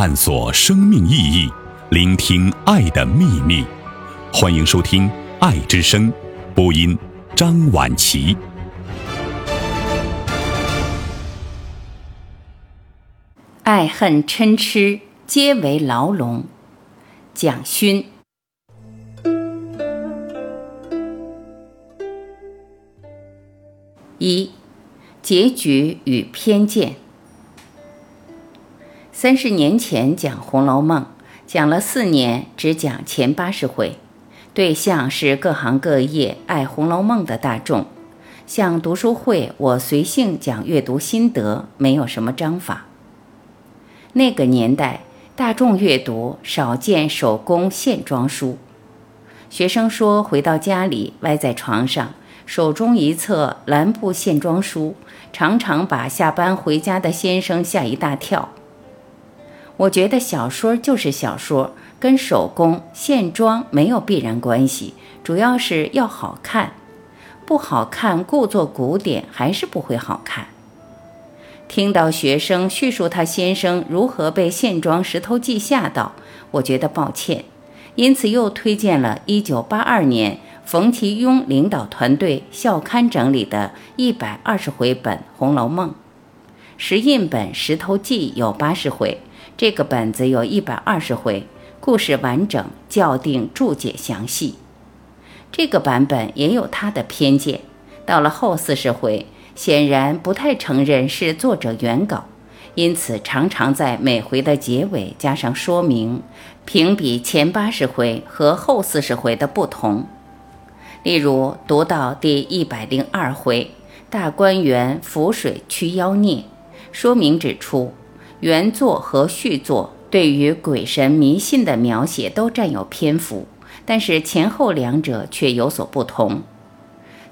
探索生命意义，聆听爱的秘密。欢迎收听《爱之声》，播音张婉琪。爱恨嗔痴皆为牢笼。蒋勋。一，结局与偏见。三十年前讲《红楼梦》，讲了四年，只讲前八十回，对象是各行各业爱《红楼梦》的大众。像读书会，我随性讲阅读心得，没有什么章法。那个年代，大众阅读少见手工线装书。学生说，回到家里，歪在床上。手中一册蓝布线装书，常常把下班回家的先生吓一大跳。我觉得小说就是小说，跟手工线装没有必然关系，主要是要好看。不好看，故作古典还是不会好看。听到学生叙述他先生如何被线装《石头记》吓到，我觉得抱歉，因此又推荐了1982年。冯其庸领导团队校刊整理的一百二十回本《红楼梦》，石印本《石头记》有八十回，这个本子有一百二十回，故事完整，校订注解详细。这个版本也有他的偏见，到了后四十回，显然不太承认是作者原稿，因此常常在每回的结尾加上说明，评比前八十回和后四十回的不同。例如，读到第一百零二回“大观园浮水驱妖孽”，说明指出，原作和续作对于鬼神迷信的描写都占有篇幅，但是前后两者却有所不同。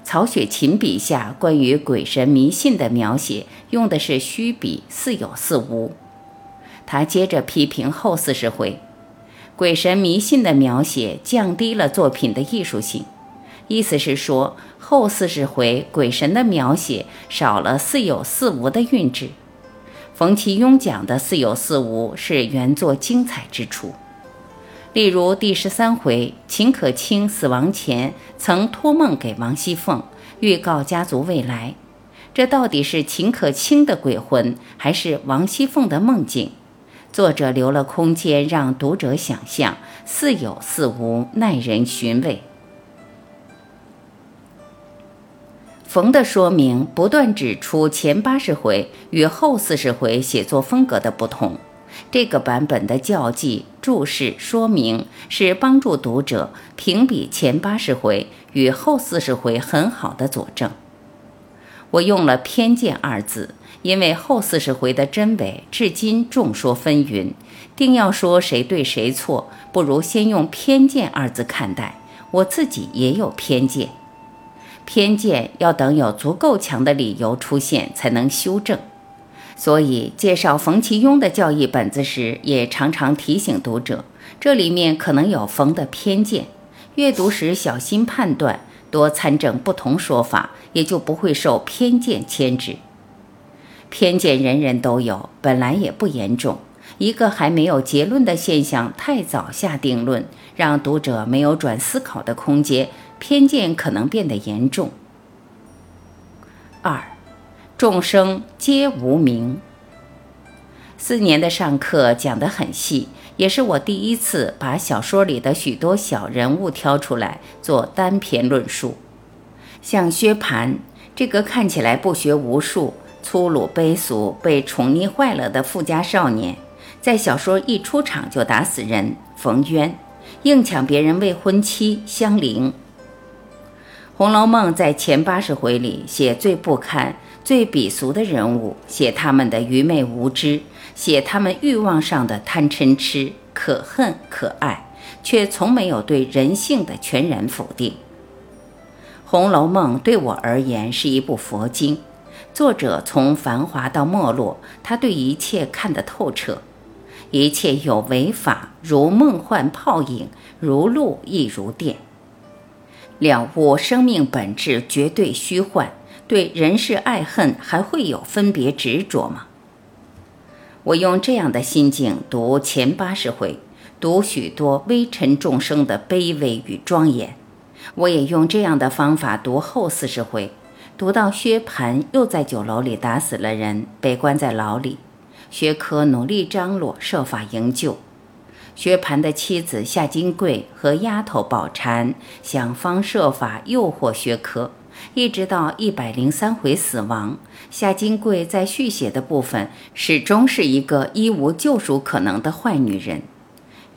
曹雪芹笔下关于鬼神迷信的描写用的是虚笔，似有似无。他接着批评后四十回，鬼神迷信的描写降低了作品的艺术性。意思是说，后四十回鬼神的描写少了似有似无的韵致。冯其庸讲的似有似无是原作精彩之处。例如第十三回，秦可卿死亡前曾托梦给王熙凤，预告家族未来。这到底是秦可卿的鬼魂，还是王熙凤的梦境？作者留了空间让读者想象，似有似无，耐人寻味。冯的说明不断指出前八十回与后四十回写作风格的不同。这个版本的校记、注释、说明是帮助读者评比前八十回与后四十回很好的佐证。我用了“偏见”二字，因为后四十回的真伪至今众说纷纭，定要说谁对谁错，不如先用“偏见”二字看待。我自己也有偏见。偏见要等有足够强的理由出现才能修正，所以介绍冯其庸的教义本子时，也常常提醒读者，这里面可能有冯的偏见，阅读时小心判断，多参证不同说法，也就不会受偏见牵制。偏见人人都有，本来也不严重，一个还没有结论的现象太早下定论，让读者没有转思考的空间。偏见可能变得严重。二，众生皆无名。四年的上课讲得很细，也是我第一次把小说里的许多小人物挑出来做单篇论述。像薛蟠这个看起来不学无术、粗鲁卑俗、被宠溺坏了的富家少年，在小说一出场就打死人，冯渊硬抢别人未婚妻香菱。《红楼梦》在前八十回里写最不堪、最鄙俗的人物，写他们的愚昧无知，写他们欲望上的贪嗔痴，可恨可爱，却从没有对人性的全然否定。《红楼梦》对我而言是一部佛经，作者从繁华到没落，他对一切看得透彻，一切有为法，如梦幻泡影，如露亦如电。了悟生命本质绝对虚幻，对人世爱恨还会有分别执着吗？我用这样的心境读前八十回，读许多微尘众生的卑微与庄严；我也用这样的方法读后四十回，读到薛蟠又在酒楼里打死了人，被关在牢里。薛科努力张罗，设法营救。薛蟠的妻子夏金桂和丫头宝钗想方设法诱惑薛科，一直到一百零三回死亡。夏金桂在续写的部分始终是一个一无救赎可能的坏女人，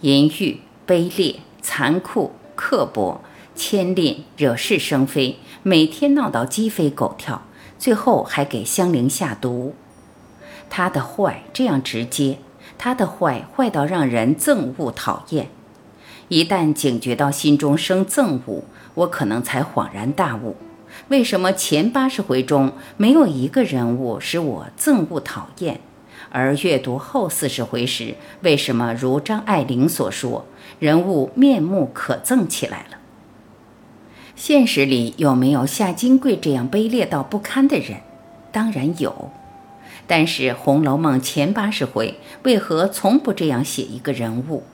淫欲、卑劣、残酷、刻薄、牵吝、惹是生非，每天闹到鸡飞狗跳，最后还给香菱下毒。他的坏这样直接，他的坏坏到让人憎恶讨厌。一旦警觉到心中生憎恶，我可能才恍然大悟：为什么前八十回中没有一个人物使我憎恶讨厌？而阅读后四十回时，为什么如张爱玲所说，人物面目可憎起来了？现实里有没有夏金贵这样卑劣到不堪的人？当然有。但是《红楼梦》前八十回为何从不这样写一个人物？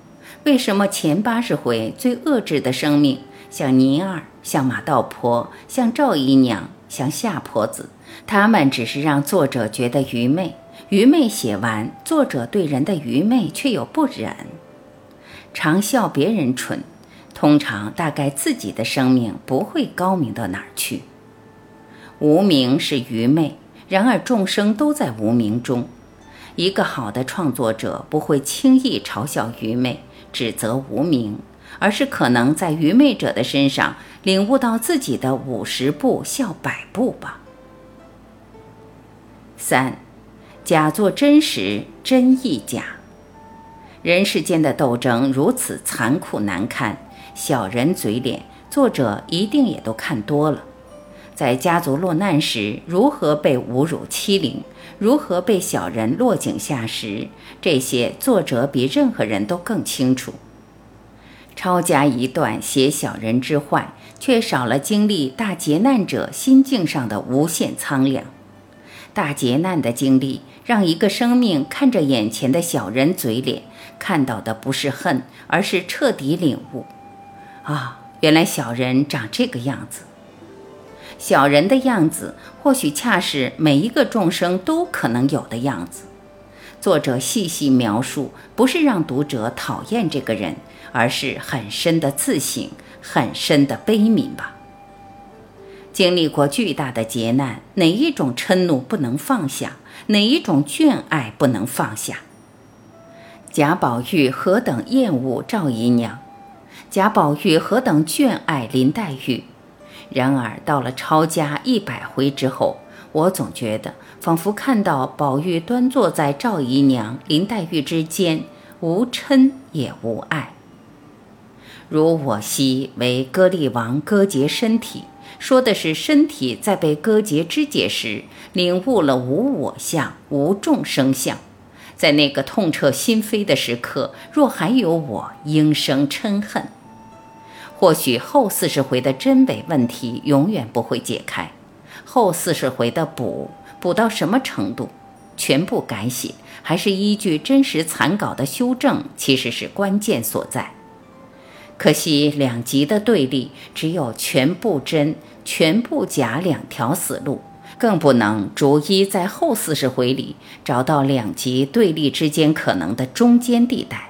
为什么前八十回最恶质的生命，像倪儿、像马道婆、像赵姨娘、像夏婆子，他们只是让作者觉得愚昧？愚昧写完，作者对人的愚昧却又不忍。常笑别人蠢，通常大概自己的生命不会高明到哪儿去。无名是愚昧。然而众生都在无名中，一个好的创作者不会轻易嘲笑愚昧、指责无名，而是可能在愚昧者的身上领悟到自己的五十步笑百步吧。三，假作真实，真亦假。人世间的斗争如此残酷难堪，小人嘴脸，作者一定也都看多了。在家族落难时，如何被侮辱欺凌，如何被小人落井下石，这些作者比任何人都更清楚。抄家一段写小人之坏，却少了经历大劫难者心境上的无限苍凉。大劫难的经历，让一个生命看着眼前的小人嘴脸，看到的不是恨，而是彻底领悟。啊，原来小人长这个样子。小人的样子，或许恰是每一个众生都可能有的样子。作者细细描述，不是让读者讨厌这个人，而是很深的自省，很深的悲悯吧。经历过巨大的劫难，哪一种嗔怒不能放下？哪一种眷爱不能放下？贾宝玉何等厌恶赵姨娘，贾宝玉何等眷爱林黛玉。然而到了抄家一百回之后，我总觉得仿佛看到宝玉端坐在赵姨娘、林黛玉之间，无嗔也无爱。如我昔为歌利王割截身体，说的是身体在被割截肢解时，领悟了无我相、无众生相。在那个痛彻心扉的时刻，若还有我，应生嗔恨。或许后四十回的真伪问题永远不会解开，后四十回的补补到什么程度，全部改写还是依据真实残稿的修正，其实是关键所在。可惜两极的对立，只有全部真、全部假两条死路，更不能逐一在后四十回里找到两极对立之间可能的中间地带。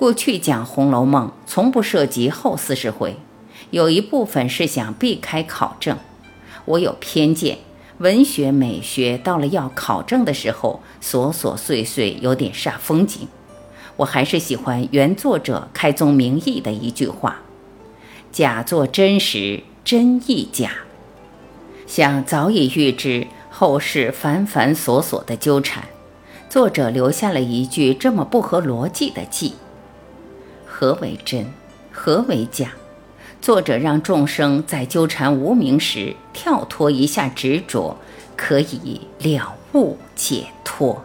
过去讲《红楼梦》从不涉及后四十回，有一部分是想避开考证。我有偏见，文学美学到了要考证的时候，琐琐碎碎有点煞风景。我还是喜欢原作者开宗明义的一句话：“假作真实，真亦假。”想早已预知后世繁繁琐琐的纠缠，作者留下了一句这么不合逻辑的记。何为真？何为假？作者让众生在纠缠无名时跳脱一下执着，可以了悟解脱。